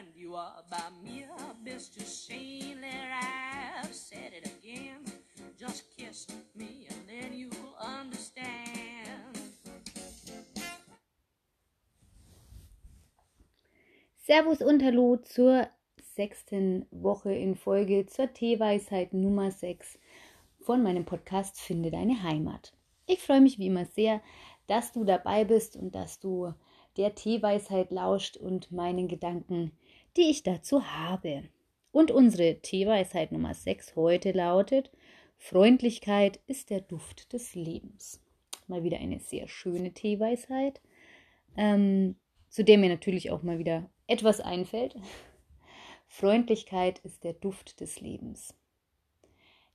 grand you are by mere best to I've said it again. Just kiss me and then you'll understand. Servus und Hallo zur sechsten Woche in Folge zur Teeweisheit Nummer 6 von meinem Podcast Finde deine Heimat. Ich freue mich wie immer sehr, dass du dabei bist und dass du der Teeweisheit lauscht und meinen Gedanken, die ich dazu habe. Und unsere Teeweisheit Nummer 6 heute lautet: Freundlichkeit ist der Duft des Lebens. Mal wieder eine sehr schöne Teeweisheit, ähm, zu der mir natürlich auch mal wieder etwas einfällt. Freundlichkeit ist der Duft des Lebens.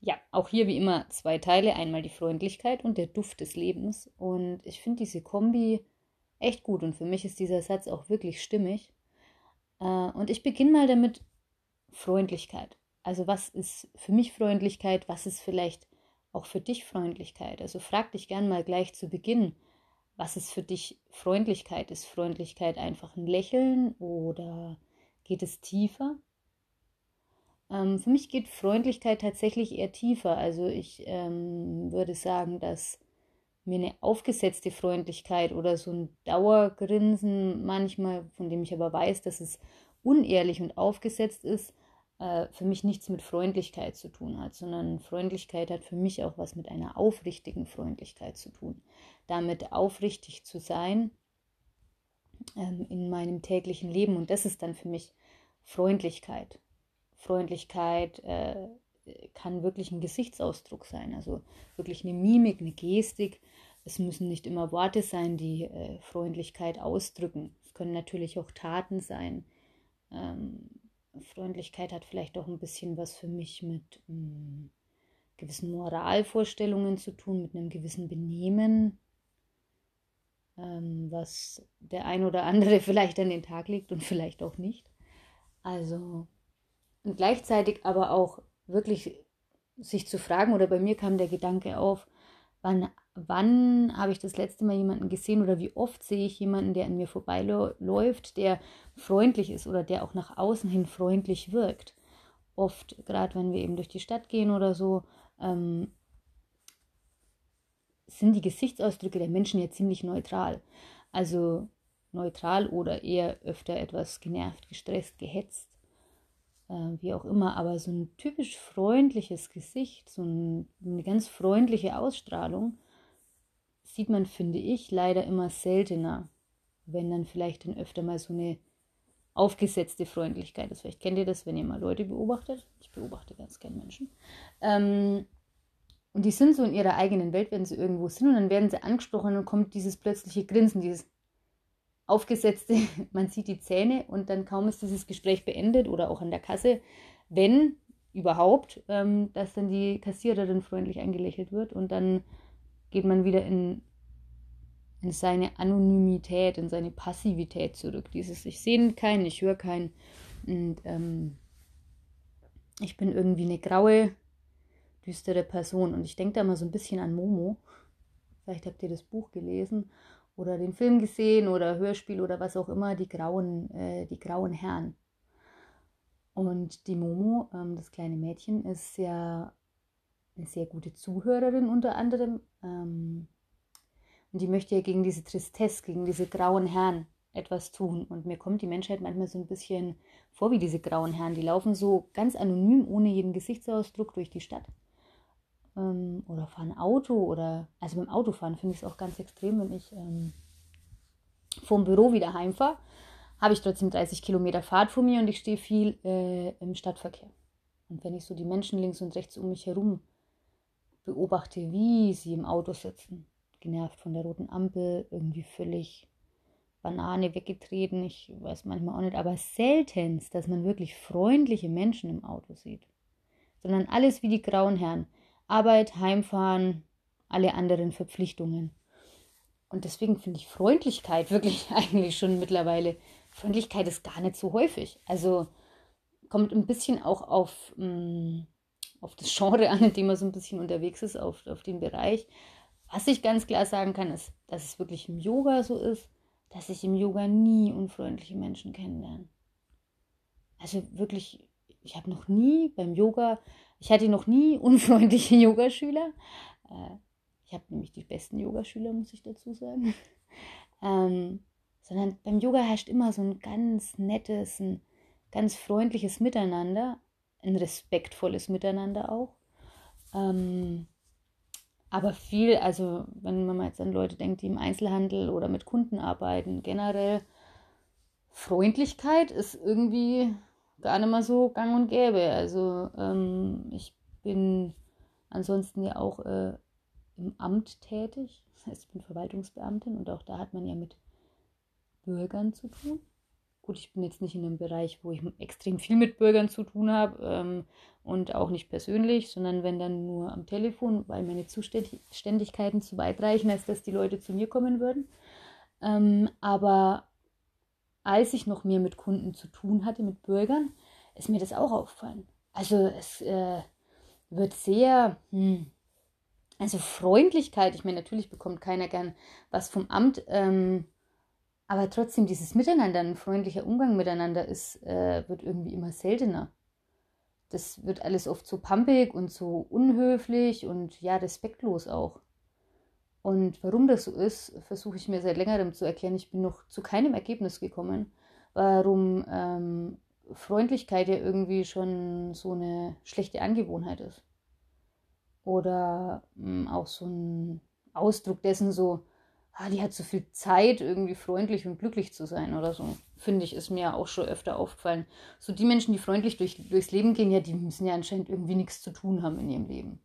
Ja, auch hier wie immer zwei Teile. Einmal die Freundlichkeit und der Duft des Lebens. Und ich finde diese Kombi echt gut. Und für mich ist dieser Satz auch wirklich stimmig. Äh, und ich beginne mal damit Freundlichkeit. Also was ist für mich Freundlichkeit? Was ist vielleicht auch für dich Freundlichkeit? Also frag dich gern mal gleich zu Beginn, was ist für dich Freundlichkeit? Ist Freundlichkeit einfach ein Lächeln oder geht es tiefer? Ähm, für mich geht Freundlichkeit tatsächlich eher tiefer. Also ich ähm, würde sagen, dass mir eine aufgesetzte Freundlichkeit oder so ein Dauergrinsen manchmal, von dem ich aber weiß, dass es unehrlich und aufgesetzt ist, äh, für mich nichts mit Freundlichkeit zu tun hat, sondern Freundlichkeit hat für mich auch was mit einer aufrichtigen Freundlichkeit zu tun. Damit aufrichtig zu sein ähm, in meinem täglichen Leben und das ist dann für mich Freundlichkeit. Freundlichkeit äh, kann wirklich ein Gesichtsausdruck sein, also wirklich eine Mimik, eine Gestik. Es müssen nicht immer Worte sein, die äh, Freundlichkeit ausdrücken. Es können natürlich auch Taten sein. Ähm, Freundlichkeit hat vielleicht auch ein bisschen was für mich mit mh, hm, gewissen Moralvorstellungen zu tun, mit einem gewissen Benehmen, ähm, was der ein oder andere vielleicht an den Tag legt und vielleicht auch nicht. Also und gleichzeitig aber auch wirklich sich zu fragen, oder bei mir kam der Gedanke auf, wann, wann habe ich das letzte Mal jemanden gesehen oder wie oft sehe ich jemanden, der an mir vorbeiläuft, der freundlich ist oder der auch nach außen hin freundlich wirkt. Oft, gerade wenn wir eben durch die Stadt gehen oder so, ähm, sind die Gesichtsausdrücke der Menschen ja ziemlich neutral. Also neutral oder eher öfter etwas genervt, gestresst, gehetzt wie auch immer, aber so ein typisch freundliches Gesicht, so ein, eine ganz freundliche Ausstrahlung, sieht man, finde ich, leider immer seltener, wenn dann vielleicht dann öfter mal so eine aufgesetzte Freundlichkeit ist. Vielleicht kennt ihr das, wenn ihr mal Leute beobachtet. Ich beobachte ganz gern Menschen. Ähm, und die sind so in ihrer eigenen Welt, wenn sie irgendwo sind und dann werden sie angesprochen und dann kommt dieses plötzliche Grinsen, dieses aufgesetzte, man sieht die Zähne und dann kaum ist dieses Gespräch beendet oder auch an der Kasse, wenn überhaupt, ähm, dass dann die Kassiererin freundlich angelächelt wird und dann geht man wieder in, in seine Anonymität, in seine Passivität zurück. Dieses Ich sehe keinen, ich höre keinen und ähm, ich bin irgendwie eine graue, düstere Person und ich denke da mal so ein bisschen an Momo. Vielleicht habt ihr das Buch gelesen oder den Film gesehen oder Hörspiel oder was auch immer, die grauen, äh, die grauen Herren. Und die Momo, ähm, das kleine Mädchen, ist ja eine sehr gute Zuhörerin unter anderem. Ähm, und die möchte ja gegen diese Tristesse, gegen diese grauen Herren etwas tun. Und mir kommt die Menschheit manchmal so ein bisschen vor wie diese grauen Herren. Die laufen so ganz anonym, ohne jeden Gesichtsausdruck durch die Stadt ähm, oder fahren Auto oder, also beim Autofahren finde ich es auch ganz extrem, wenn ich ähm, vom Büro wieder heimfahre, habe ich trotzdem 30 Kilometer Fahrt vor mir und ich stehe viel äh, im Stadtverkehr. Und wenn ich so die Menschen links und rechts um mich herum beobachte, wie sie im Auto sitzen, genervt von der roten Ampel, irgendwie völlig Banane weggetreten, ich weiß manchmal auch nicht, aber seltenst, dass man wirklich freundliche Menschen im Auto sieht, sondern alles wie die grauen Herren. Arbeit, Heimfahren, alle anderen Verpflichtungen. Und deswegen finde ich Freundlichkeit wirklich eigentlich schon mittlerweile, Freundlichkeit ist gar nicht so häufig. Also kommt ein bisschen auch auf, mh, mm, auf das Genre an, in dem man so ein bisschen unterwegs ist, auf, auf den Bereich. Was ich ganz klar sagen kann, ist, dass es wirklich im Yoga so ist, dass ich im Yoga nie unfreundliche Menschen kennenlerne. Also wirklich, ich habe noch nie beim Yoga, ich hatte noch nie unfreundliche Yogaschüler. Äh, ich habe nämlich die besten Yogaschüler, muss ich dazu sagen. ähm, sondern beim Yoga herrscht immer so ein ganz nettes, ein ganz freundliches Miteinander, ein respektvolles Miteinander auch. Ähm, aber viel, also wenn man jetzt an Leute denkt, die im Einzelhandel oder mit Kunden arbeiten, generell Freundlichkeit ist irgendwie gar nicht mal so gang und gäbe. Also ähm, ich bin ansonsten ja auch äh, im Amt tätig. Das heißt, ich bin Verwaltungsbeamtin und auch da hat man ja mit Bürgern zu tun. Gut, ich bin jetzt nicht in einem Bereich, wo ich extrem viel mit Bürgern zu tun habe ähm, und auch nicht persönlich, sondern wenn dann nur am Telefon, weil meine Zuständigkeiten zu weit reichen, als dass die Leute zu mir kommen würden. Ähm, aber als ich noch mehr mit Kunden zu tun hatte, mit Bürgern, ist mir das auch aufgefallen. Also es äh, wird sehr, hm, also Freundlichkeit, ich meine, natürlich bekommt keiner gern was vom Amt, ähm, aber trotzdem, dieses Miteinander, ein freundlicher Umgang miteinander ist, äh, wird irgendwie immer seltener. Das wird alles oft so pampig und so unhöflich und ja, respektlos auch. Und warum das so ist, versuche ich mir seit längerem zu erklären. Ich bin noch zu keinem Ergebnis gekommen, warum ähm, Freundlichkeit ja irgendwie schon so eine schlechte Angewohnheit ist. Oder ähm, auch so ein Ausdruck dessen, so, ah, die hat so viel Zeit, irgendwie freundlich und glücklich zu sein oder so. Finde ich, ist mir auch schon öfter aufgefallen. So die Menschen, die freundlich durch, durchs Leben gehen, ja, die müssen ja anscheinend irgendwie nichts zu tun haben in ihrem Leben.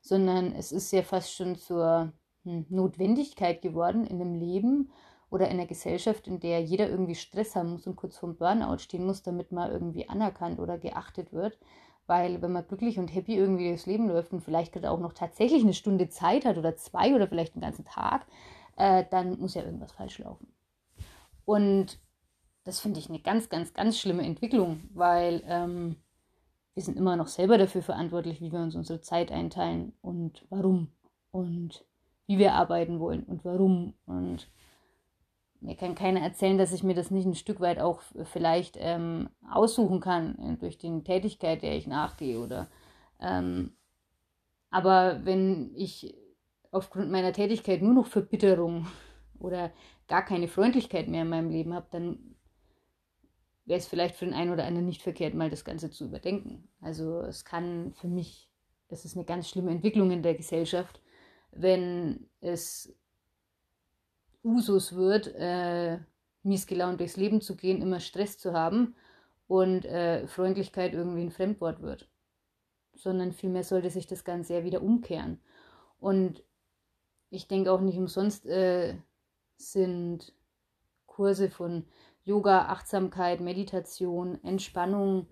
Sondern es ist ja fast schon zur hm, Notwendigkeit geworden in einem Leben oder in einer Gesellschaft, in der jeder irgendwie Stress haben muss und kurz vorm Burnout stehen muss, damit man irgendwie anerkannt oder geachtet wird. Weil wenn man glücklich und happy irgendwie durchs Leben läuft und vielleicht gerade auch noch tatsächlich eine Stunde Zeit hat oder zwei oder vielleicht einen ganzen Tag, äh, dann muss ja irgendwas falsch laufen. Und das finde ich eine ganz, ganz, ganz schlimme Entwicklung, weil ähm, wir sind immer noch selber dafür verantwortlich, wie wir uns unsere Zeit einteilen und warum und wie wir arbeiten wollen und warum. Und mir kann keiner erzählen, dass ich mir das nicht ein Stück weit auch vielleicht ähm, aussuchen kann äh, durch die Tätigkeit, der ich nachgehe oder ähm, aber wenn ich aufgrund meiner Tätigkeit nur noch Verbitterung oder gar keine Freundlichkeit mehr in meinem Leben habe, dann wäre es vielleicht für den einen oder anderen nicht verkehrt, mal das Ganze zu überdenken. Also es kann für mich, es ist eine ganz schlimme Entwicklung in der Gesellschaft, wenn es Usus wird, äh, miesgelaunt durchs Leben zu gehen, immer Stress zu haben und äh, Freundlichkeit irgendwie ein Fremdwort wird. Sondern vielmehr sollte sich das Ganze ja wieder umkehren. Und ich denke auch nicht umsonst äh, sind Kurse von Yoga, Achtsamkeit, Meditation, Entspannung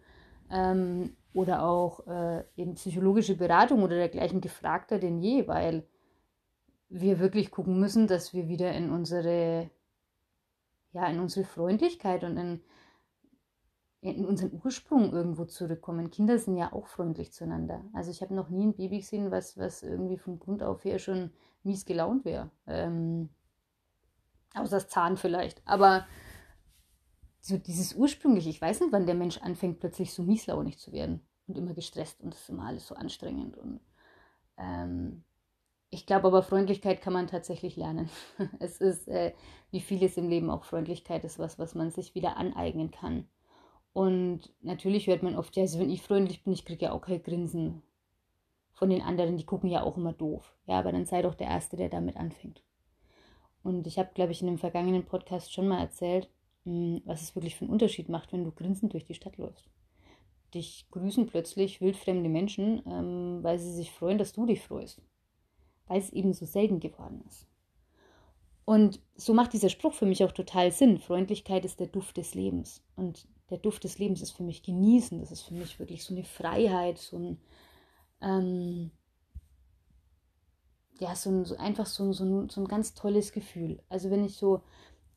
ähm, oder auch äh, eben psychologische Beratung oder dergleichen gefragter denn je, weil wir wirklich gucken müssen, dass wir wieder in unsere, ja, in unsere Freundlichkeit und in, in unseren Ursprung irgendwo zurückkommen. Kinder sind ja auch freundlich zueinander. Also ich habe noch nie ein Baby gesehen, was, was irgendwie von Grund auf her schon mies gelaunt wäre. Ähm, außer das Zahn vielleicht. Aber so dieses ursprüngliche, ich weiß nicht, wann der Mensch anfängt, plötzlich so mieslaunig zu werden und immer gestresst und das ist immer alles so anstrengend. Und ähm, ich glaube aber, Freundlichkeit kann man tatsächlich lernen. Es ist, äh, wie vieles im Leben, auch Freundlichkeit ist was, was man sich wieder aneignen kann. Und natürlich hört man oft, ja, also wenn ich freundlich bin, ich kriege ja auch kein Grinsen von den anderen, die gucken ja auch immer doof. Ja, aber dann sei doch der Erste, der damit anfängt. Und ich habe, glaube ich, in einem vergangenen Podcast schon mal erzählt, hm, was es wirklich für einen Unterschied macht, wenn du grinsend durch die Stadt läufst. Dich grüßen plötzlich wildfremde Menschen, ähm, weil sie sich freuen, dass du dich freust. Weil es eben so selten geworden ist. Und so macht dieser Spruch für mich auch total Sinn. Freundlichkeit ist der Duft des Lebens. Und der Duft des Lebens ist für mich genießen. Das ist für mich wirklich so eine Freiheit, so ein, ähm, ja, so, ein, so einfach so, so, ein, so ein ganz tolles Gefühl. Also wenn ich so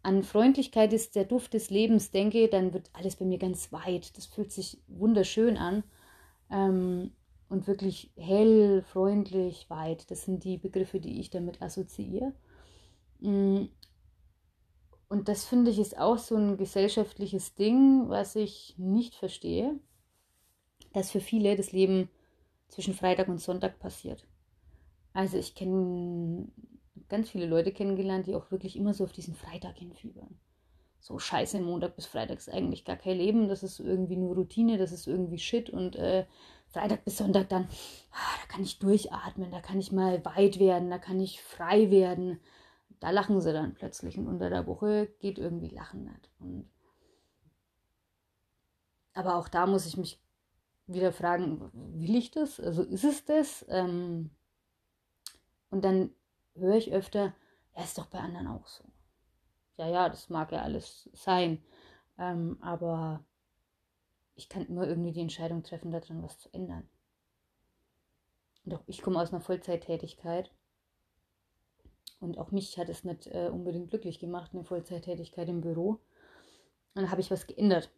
an Freundlichkeit ist der Duft des Lebens denke, dann wird alles bei mir ganz weit. Das fühlt sich wunderschön an. Ähm, und wirklich hell, freundlich, weit. Das sind die Begriffe, die ich damit assoziiere. Mm. Und das finde ich ist auch so ein gesellschaftliches Ding, was ich nicht verstehe, dass für viele das Leben zwischen Freitag und Sonntag passiert. Also ich kenne ganz viele Leute kennengelernt, die auch wirklich immer so auf diesen Freitag hinfiebern. So scheiße, Montag bis Freitag ist eigentlich gar kein Leben, das ist irgendwie nur Routine, das ist irgendwie Shit und äh, Freitag bis Sonntag dann, ah, da kann ich durchatmen, da kann ich mal weit werden, da kann ich frei werden. Da lachen sie dann plötzlich und unter der Woche geht irgendwie Lachen nicht. Und aber auch da muss ich mich wieder fragen, will ich das? Also ist es das? Ähm und dann höre ich öfter, ja, ist doch bei anderen auch so. Ja, ja, das mag ja alles sein. Ähm, aber ich kann immer irgendwie die Entscheidung treffen, daran was zu ändern. Auch ich komme aus einer Vollzeittätigkeit. Und auch mich hat es nicht äh, unbedingt glücklich gemacht, eine Vollzeittätigkeit im Büro. Dann habe ich was geändert.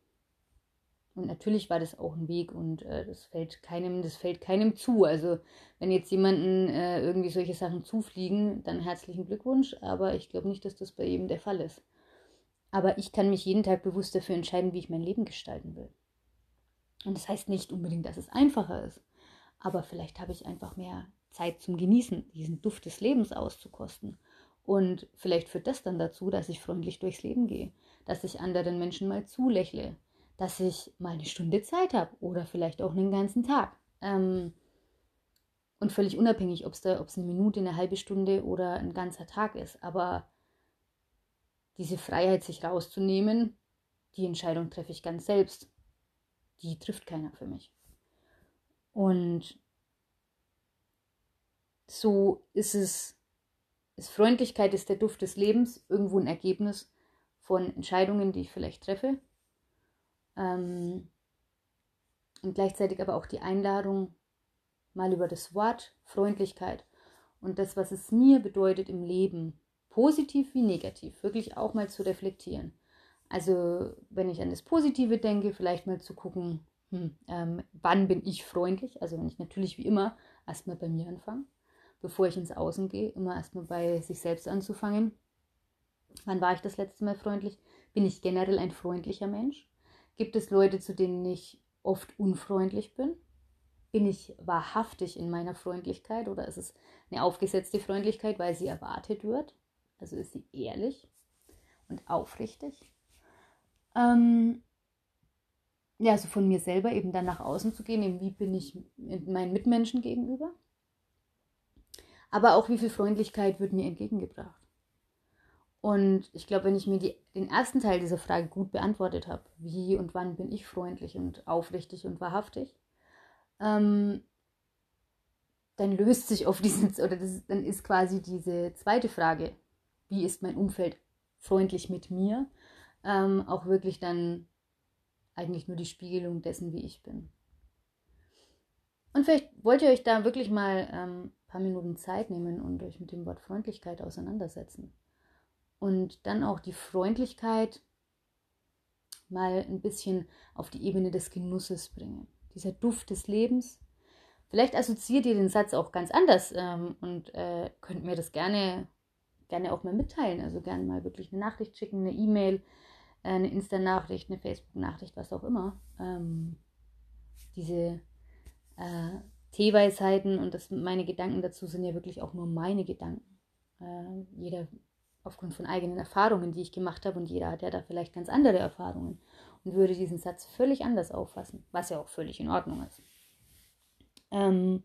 Und natürlich war das auch ein Weg und äh, das fällt keinem, das fällt keinem zu. Also wenn jetzt jemanden äh, irgendwie solche Sachen zufliegen, dann herzlichen Glückwunsch. Aber ich glaube nicht, dass das bei jedem der Fall ist. Aber ich kann mich jeden Tag bewusst dafür entscheiden, wie ich mein Leben gestalten will. Und das heißt nicht unbedingt, dass es einfacher ist, aber vielleicht habe ich einfach mehr Zeit zum Genießen, diesen Duft des Lebens auszukosten. Und vielleicht führt das dann dazu, dass ich freundlich durchs Leben gehe, dass ich anderen Menschen mal zulächle, dass ich mal eine Stunde Zeit habe oder vielleicht auch einen ganzen Tag. Ähm, und völlig unabhängig, ob es eine Minute, eine halbe Stunde oder ein ganzer Tag ist. Aber diese Freiheit, sich rauszunehmen, die Entscheidung treffe ich ganz selbst die trifft keiner für mich. Und so ist es, ist Freundlichkeit ist der Duft des Lebens, irgendwo ein Ergebnis von Entscheidungen, die ich vielleicht treffe. Ähm, und gleichzeitig aber auch die Einladung, mal über das Wort Freundlichkeit und das, was es mir bedeutet im Leben, positiv wie negativ, wirklich auch mal zu reflektieren. Also wenn ich an das Positive denke, vielleicht mal zu gucken, hm, ähm, wann bin ich freundlich? Also wenn ich natürlich wie immer erstmal bei mir anfange, bevor ich ins Außen gehe, immer erstmal bei sich selbst anzufangen. Wann war ich das letzte Mal freundlich? Bin ich generell ein freundlicher Mensch? Gibt es Leute, zu denen ich oft unfreundlich bin? Bin ich wahrhaftig in meiner Freundlichkeit oder ist es eine aufgesetzte Freundlichkeit, weil sie erwartet wird? Also ist sie ehrlich und aufrichtig? Ähm, ja, also von mir selber eben dann nach außen zu gehen, eben wie bin ich meinen Mitmenschen gegenüber. Aber auch wie viel Freundlichkeit wird mir entgegengebracht. Und ich glaube, wenn ich mir die, den ersten Teil dieser Frage gut beantwortet habe, wie und wann bin ich freundlich und aufrichtig und wahrhaftig, ähm, dann löst sich auf diesen, oder das, dann ist quasi diese zweite Frage, wie ist mein Umfeld freundlich mit mir, ähm, auch wirklich dann eigentlich nur die Spiegelung dessen, wie ich bin. Und vielleicht wollt ihr euch da wirklich mal ähm, ein paar Minuten Zeit nehmen und euch mit dem Wort Freundlichkeit auseinandersetzen. Und dann auch die Freundlichkeit mal ein bisschen auf die Ebene des Genusses bringen. Dieser Duft des Lebens. Vielleicht assoziiert ihr den Satz auch ganz anders ähm, und äh, könnt mir das gerne, gerne auch mal mitteilen. Also gerne mal wirklich eine Nachricht schicken, eine E-Mail, eine Insta-Nachricht, eine Facebook-Nachricht, was auch immer. Ähm, diese äh, Teeweisheiten und das, meine Gedanken dazu sind ja wirklich auch nur meine Gedanken. Äh, jeder aufgrund von eigenen Erfahrungen, die ich gemacht habe und jeder hat ja da vielleicht ganz andere Erfahrungen und würde diesen Satz völlig anders auffassen, was ja auch völlig in Ordnung ist. Ähm,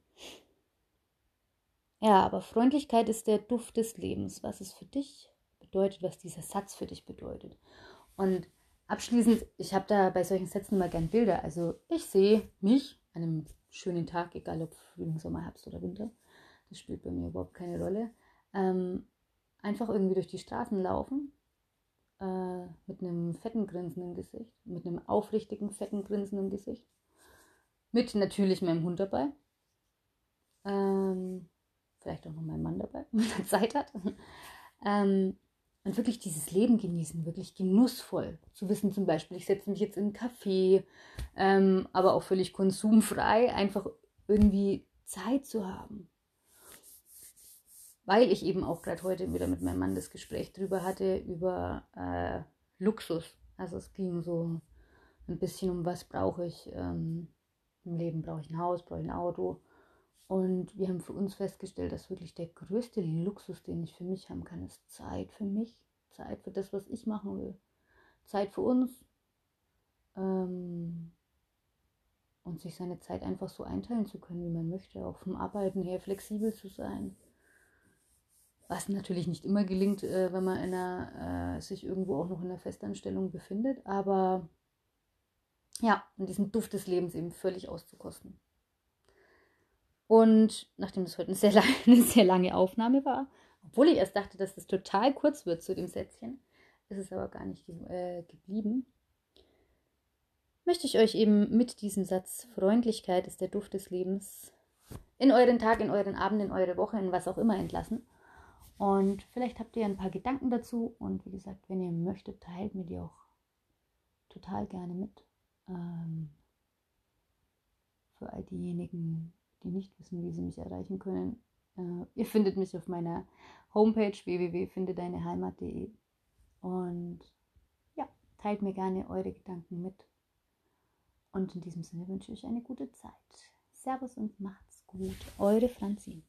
ja, aber Freundlichkeit ist der Duft des Lebens, was es für dich bedeutet, was dieser Satz für dich bedeutet. Und abschließend, ich habe da bei solchen Sätzen immer gern Bilder. Also ich sehe mich an einem schönen Tag, egal ob Frühling, Sommer, Herbst oder Winter. Das spielt bei mir überhaupt keine Rolle. Ähm, einfach irgendwie durch die Straßen laufen, äh, mit einem fetten Grinsen im Gesicht, mit einem aufrichtigen, fetten Grinsen im Gesicht. Mit natürlich meinem Hund dabei. Ähm, vielleicht auch noch meinem Mann dabei, wenn er Zeit hat. Ähm, und wirklich dieses Leben genießen, wirklich genussvoll. Zu wissen zum Beispiel, ich setze mich jetzt in einen Café, ähm, aber auch völlig konsumfrei, einfach irgendwie Zeit zu haben. Weil ich eben auch gerade heute wieder mit meinem Mann das Gespräch drüber hatte, über äh, Luxus. Also es ging so ein bisschen um, was brauche ich ähm, im Leben. Brauche ich ein Haus, brauche ich ein Auto. Und wir haben für uns festgestellt, dass wirklich der größte Luxus, den ich für mich haben kann, ist Zeit für mich. Zeit für das, was ich machen will. Zeit für uns. Ähm, und sich seine Zeit einfach so einteilen zu können, wie man möchte. Auch vom Arbeiten her flexibel zu sein. Was natürlich nicht immer gelingt, äh, wenn man einer, äh, sich irgendwo auch noch in einer Festanstellung befindet. Aber ja, und diesen Duft des Lebens eben völlig auszukosten. Und nachdem das heute eine sehr, lange, eine sehr lange Aufnahme war, obwohl ich erst dachte, dass das total kurz wird zu dem Sätzchen, ist es aber gar nicht äh, geblieben, möchte ich euch eben mit diesem Satz Freundlichkeit ist der Duft des Lebens in euren Tag, in euren Abend, in eure Woche, in was auch immer entlassen. Und vielleicht habt ihr ein paar Gedanken dazu und wie gesagt, wenn ihr möchtet, teilt mir die auch total gerne mit. Ähm, für all diejenigen, die nicht wissen, wie sie mich erreichen können. Äh, ihr findet mich auf meiner Homepage www.findedeineheimat.de und ja, teilt mir gerne eure Gedanken mit. Und in diesem Sinne wünsche ich euch eine gute Zeit. Servus und macht's gut. Eure Franzin.